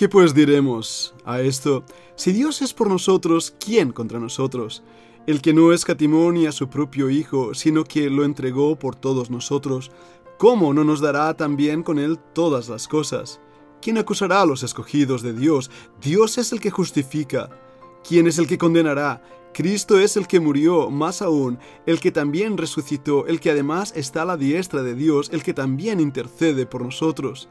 ¿Qué pues diremos a esto? Si Dios es por nosotros, ¿quién contra nosotros? El que no escatimó ni a su propio Hijo, sino que lo entregó por todos nosotros, ¿cómo no nos dará también con él todas las cosas? ¿Quién acusará a los escogidos de Dios? Dios es el que justifica. ¿Quién es el que condenará? Cristo es el que murió, más aún, el que también resucitó, el que además está a la diestra de Dios, el que también intercede por nosotros.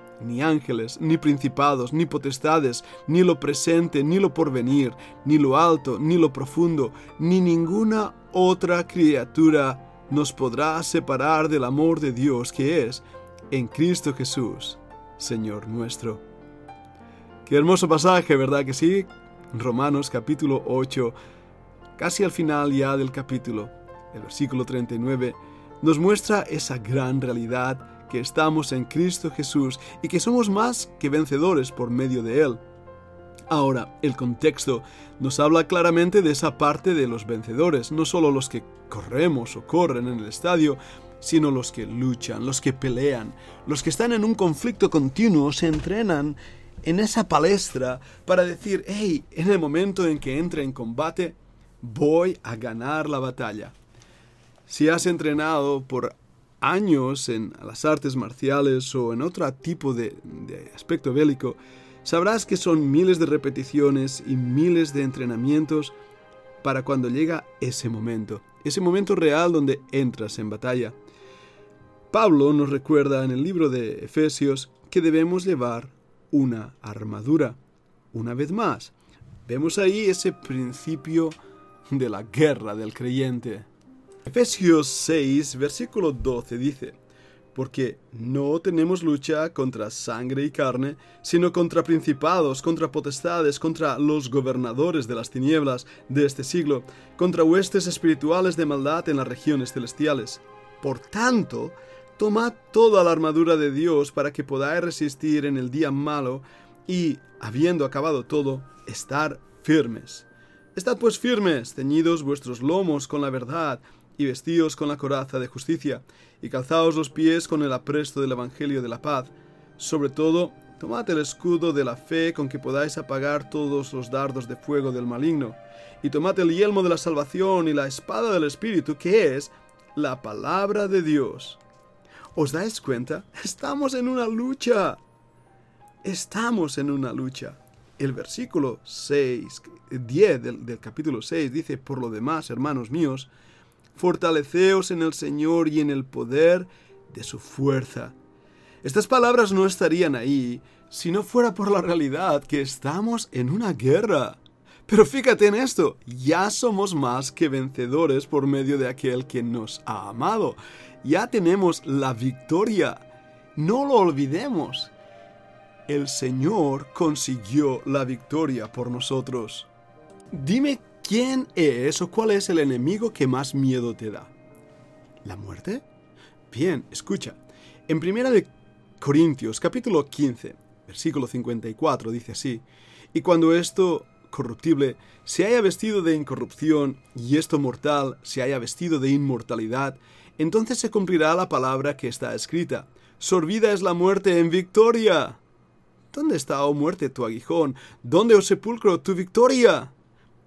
ni ángeles, ni principados, ni potestades, ni lo presente, ni lo porvenir, ni lo alto, ni lo profundo, ni ninguna otra criatura nos podrá separar del amor de Dios que es en Cristo Jesús, Señor nuestro. Qué hermoso pasaje, ¿verdad que sí? Romanos capítulo 8, casi al final ya del capítulo, el versículo 39, nos muestra esa gran realidad que estamos en Cristo Jesús y que somos más que vencedores por medio de Él. Ahora, el contexto nos habla claramente de esa parte de los vencedores, no solo los que corremos o corren en el estadio, sino los que luchan, los que pelean, los que están en un conflicto continuo, se entrenan en esa palestra para decir, hey, en el momento en que entre en combate, voy a ganar la batalla. Si has entrenado por años en las artes marciales o en otro tipo de, aspecto bélico, sabrás que son miles de repeticiones y miles de entrenamientos para cuando llega ese momento, ese momento real donde entras en batalla. Pablo nos recuerda en el libro de Efesios que debemos llevar una armadura. Una vez más, vemos ahí ese principio de la guerra del creyente. Efesios 6, versículo 12 dice, porque no tenemos lucha contra sangre y carne, sino contra principados, contra potestades, contra los gobernadores de las tinieblas de este siglo, contra huestes espirituales de maldad en las regiones celestiales. Por tanto, tomad toda la armadura de Dios para que podáis resistir en el día malo y, habiendo acabado todo, estar firmes. Estad pues firmes, ceñidos vuestros lomos con la verdad, y vestíos con la coraza de justicia, y calzaos los pies con el apresto del Evangelio de la paz. Sobre todo, tomad el escudo de la fe con que podáis apagar todos los dardos de fuego del maligno, y tomad el yelmo de la salvación y la espada del Espíritu, que es la palabra de Dios. ¿Os dais cuenta? Estamos en una lucha. Estamos en una lucha. El versículo 6, 10 del, del capítulo 6 dice, por lo demás, hermanos míos, fortaleceos en el Señor y en el poder de su fuerza. Estas palabras no estarían ahí si no fuera por la realidad que estamos en una guerra. Pero fíjate en esto, ya somos más que vencedores por medio de aquel que nos ha amado. Ya tenemos la victoria. No lo olvidemos. El Señor consiguió la victoria por nosotros. Dime ¿Quién es o cuál es el enemigo que más miedo te da? ¿La muerte? Bien, escucha. En Primera de Corintios, capítulo 15, versículo 54, dice así, y cuando esto corruptible se haya vestido de incorrupción y esto mortal se haya vestido de inmortalidad, entonces se cumplirá la palabra que está escrita. Sorbida es la muerte en victoria. ¿Dónde está, oh muerte, tu aguijón? ¿Dónde, oh sepulcro, tu victoria?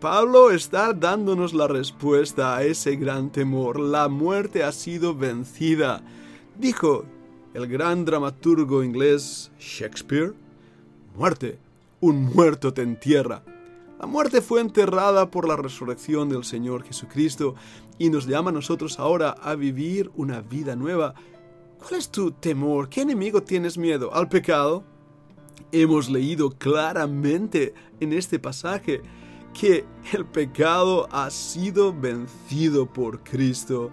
Pablo está dándonos la respuesta a ese gran temor. La muerte ha sido vencida. Dijo el gran dramaturgo inglés Shakespeare, muerte, un muerto te entierra. La muerte fue enterrada por la resurrección del Señor Jesucristo y nos llama a nosotros ahora a vivir una vida nueva. ¿Cuál es tu temor? ¿Qué enemigo tienes miedo? ¿Al pecado? Hemos leído claramente en este pasaje que el pecado ha sido vencido por Cristo.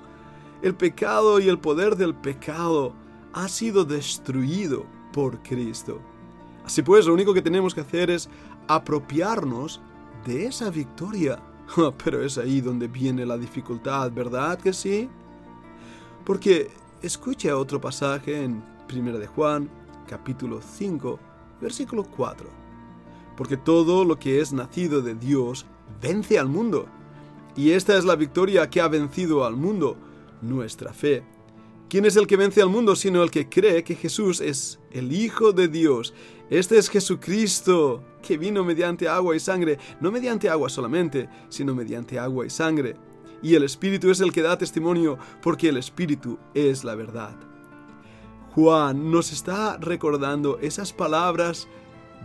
El pecado y el poder del pecado ha sido destruido por Cristo. Así pues, lo único que tenemos que hacer es apropiarnos de esa victoria. Pero es ahí donde viene la dificultad, ¿verdad que sí? Porque escucha otro pasaje en 1 de Juan, capítulo 5, versículo 4. Porque todo lo que es nacido de Dios vence al mundo. Y esta es la victoria que ha vencido al mundo, nuestra fe. ¿Quién es el que vence al mundo sino el que cree que Jesús es el Hijo de Dios? Este es Jesucristo, que vino mediante agua y sangre, no mediante agua solamente, sino mediante agua y sangre. Y el Espíritu es el que da testimonio, porque el Espíritu es la verdad. Juan nos está recordando esas palabras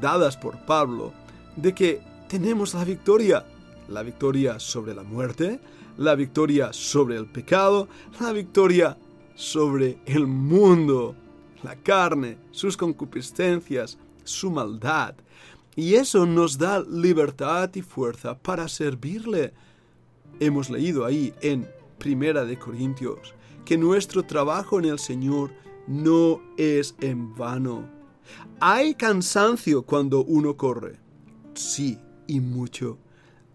dadas por Pablo de que tenemos la victoria, la victoria sobre la muerte, la victoria sobre el pecado, la victoria sobre el mundo, la carne, sus concupiscencias, su maldad. Y eso nos da libertad y fuerza para servirle. Hemos leído ahí en Primera de Corintios que nuestro trabajo en el Señor no es en vano. Hay cansancio cuando uno corre. Sí, y mucho.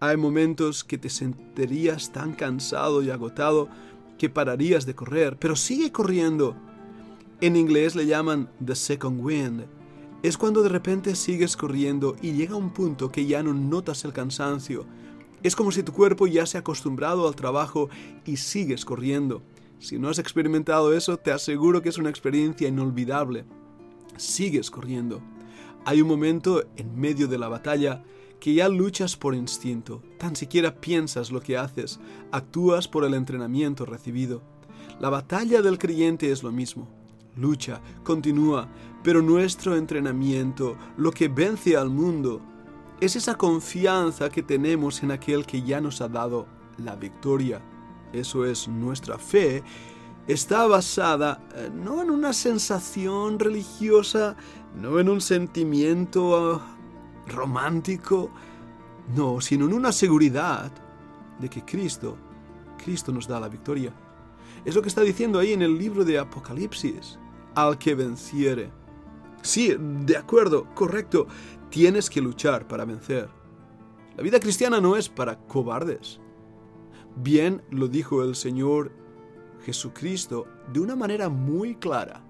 Hay momentos que te sentirías tan cansado y agotado que pararías de correr, pero sigue corriendo. En inglés le llaman the second wind. Es cuando de repente sigues corriendo y llega un punto que ya no notas el cansancio. Es como si tu cuerpo ya se ha acostumbrado al trabajo y sigues corriendo. Si no has experimentado eso, te aseguro que es una experiencia inolvidable. Sigues corriendo. Hay un momento en medio de la batalla que ya luchas por instinto, tan siquiera piensas lo que haces, actúas por el entrenamiento recibido. La batalla del creyente es lo mismo. Lucha, continúa, pero nuestro entrenamiento, lo que vence al mundo, es esa confianza que tenemos en aquel que ya nos ha dado la victoria. Eso es nuestra fe. Está basada eh, no en una sensación religiosa, no en un sentimiento romántico, no, sino en una seguridad de que Cristo, Cristo nos da la victoria. Es lo que está diciendo ahí en el libro de Apocalipsis, al que venciere. Sí, de acuerdo, correcto, tienes que luchar para vencer. La vida cristiana no es para cobardes. Bien lo dijo el Señor Jesucristo de una manera muy clara.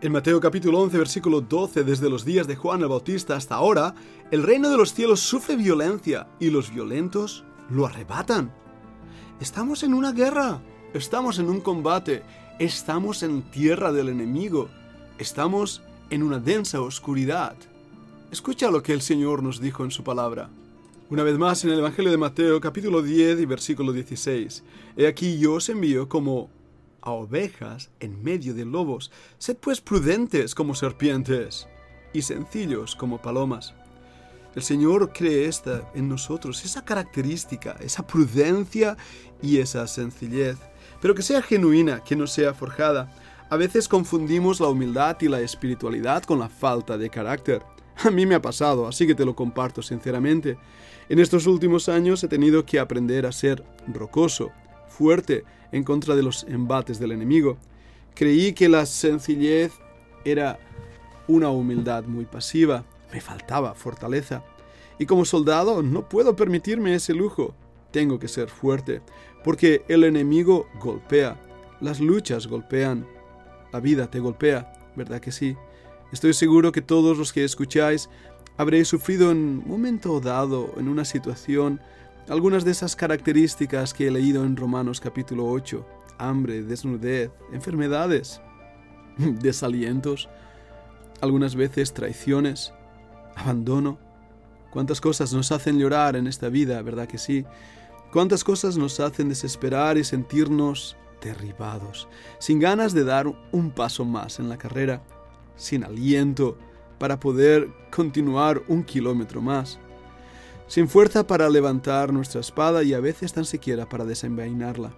En Mateo capítulo 11 versículo 12, desde los días de Juan el Bautista hasta ahora, el reino de los cielos sufre violencia y los violentos lo arrebatan. Estamos en una guerra, estamos en un combate, estamos en tierra del enemigo, estamos en una densa oscuridad. Escucha lo que el Señor nos dijo en su palabra. Una vez más en el Evangelio de Mateo capítulo 10 y versículo 16. He aquí yo os envío como a ovejas en medio de lobos. Sed pues prudentes como serpientes y sencillos como palomas. El Señor cree esta en nosotros, esa característica, esa prudencia y esa sencillez, pero que sea genuina, que no sea forjada. A veces confundimos la humildad y la espiritualidad con la falta de carácter. A mí me ha pasado, así que te lo comparto sinceramente. En estos últimos años he tenido que aprender a ser rocoso, fuerte en contra de los embates del enemigo. Creí que la sencillez era una humildad muy pasiva, me faltaba fortaleza. Y como soldado no puedo permitirme ese lujo. Tengo que ser fuerte, porque el enemigo golpea, las luchas golpean, la vida te golpea, ¿verdad que sí? Estoy seguro que todos los que escucháis habréis sufrido en un momento dado, en una situación, algunas de esas características que he leído en Romanos capítulo 8, hambre, desnudez, enfermedades, desalientos, algunas veces traiciones, abandono. Cuántas cosas nos hacen llorar en esta vida, ¿verdad que sí? Cuántas cosas nos hacen desesperar y sentirnos derribados, sin ganas de dar un paso más en la carrera, sin aliento para poder continuar un kilómetro más. Sin fuerza para levantar nuestra espada y a veces tan siquiera para desenvainarla.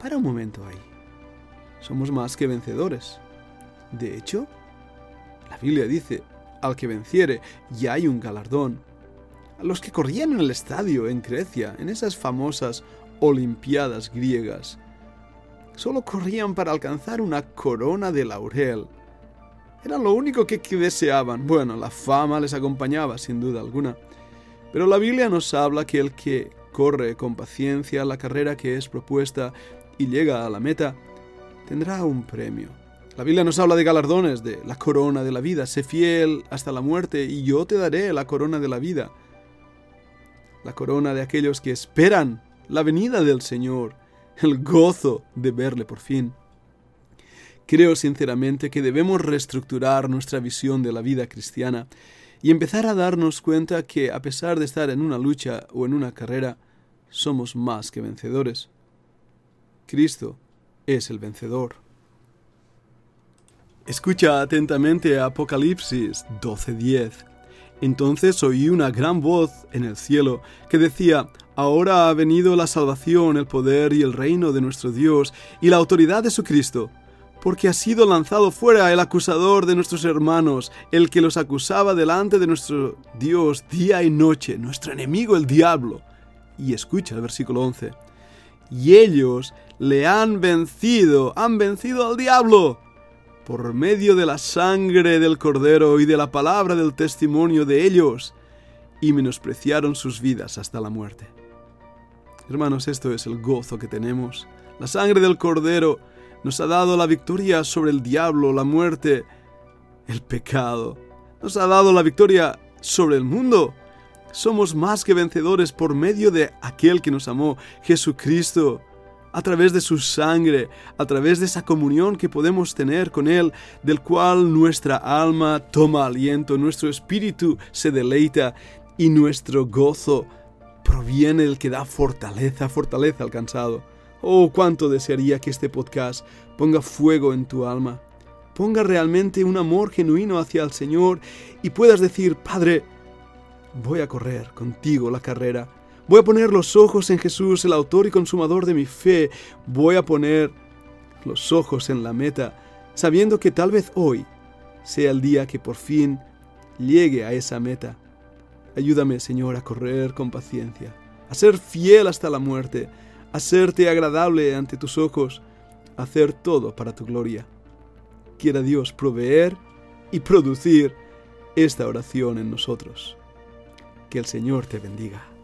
Para un momento ahí. Somos más que vencedores. De hecho, la Biblia dice, al que venciere, ya hay un galardón. A los que corrían en el estadio en Grecia, en esas famosas Olimpiadas griegas, solo corrían para alcanzar una corona de laurel. Era lo único que, deseaban. Bueno, la fama les acompañaba, sin duda alguna. Pero la Biblia nos habla que el que corre con paciencia la carrera que es propuesta y llega a la meta, tendrá un premio. La Biblia nos habla de galardones, de la corona de la vida. Sé fiel hasta la muerte y yo te daré la corona de la vida. La corona de aquellos que esperan la venida del Señor, el gozo de verle por fin. Creo sinceramente que debemos reestructurar nuestra visión de la vida cristiana y empezar a darnos cuenta que a pesar de estar en una lucha o en una carrera, somos más que vencedores. Cristo es el vencedor. Escucha atentamente Apocalipsis 12:10. Entonces oí una gran voz en el cielo que decía, Ahora ha venido la salvación, el poder y el reino de nuestro Dios y la autoridad de su Cristo, porque ha sido lanzado fuera el acusador de nuestros hermanos, el que los acusaba delante de nuestro Dios día y noche, nuestro enemigo el diablo. Y escucha el versículo 11. Y ellos le han vencido, han vencido al diablo por medio de la sangre del cordero y de la palabra del testimonio de ellos, y menospreciaron sus vidas hasta la muerte. Hermanos, esto es el gozo que tenemos. La sangre del cordero nos ha dado la victoria sobre el diablo, la muerte, el pecado. Nos ha dado la victoria sobre el mundo. Somos más que vencedores por medio de aquel que nos amó, Jesucristo a través de su sangre, a través de esa comunión que podemos tener con Él, del cual nuestra alma toma aliento, nuestro espíritu se deleita y nuestro gozo proviene del que da fortaleza, fortaleza al cansado. Oh, cuánto desearía que este podcast ponga fuego en tu alma, ponga realmente un amor genuino hacia el Señor y puedas decir, Padre, voy a correr contigo la carrera Voy a poner los ojos en Jesús, el autor y consumador de mi fe. Voy a poner los ojos en la meta, sabiendo que tal vez hoy sea el día que por fin llegue a esa meta. Ayúdame, Señor, a correr con paciencia, a ser fiel hasta la muerte, a serte agradable ante tus ojos, hacer todo para tu gloria. Quiera Dios proveer y producir esta oración en nosotros. Que el Señor te bendiga.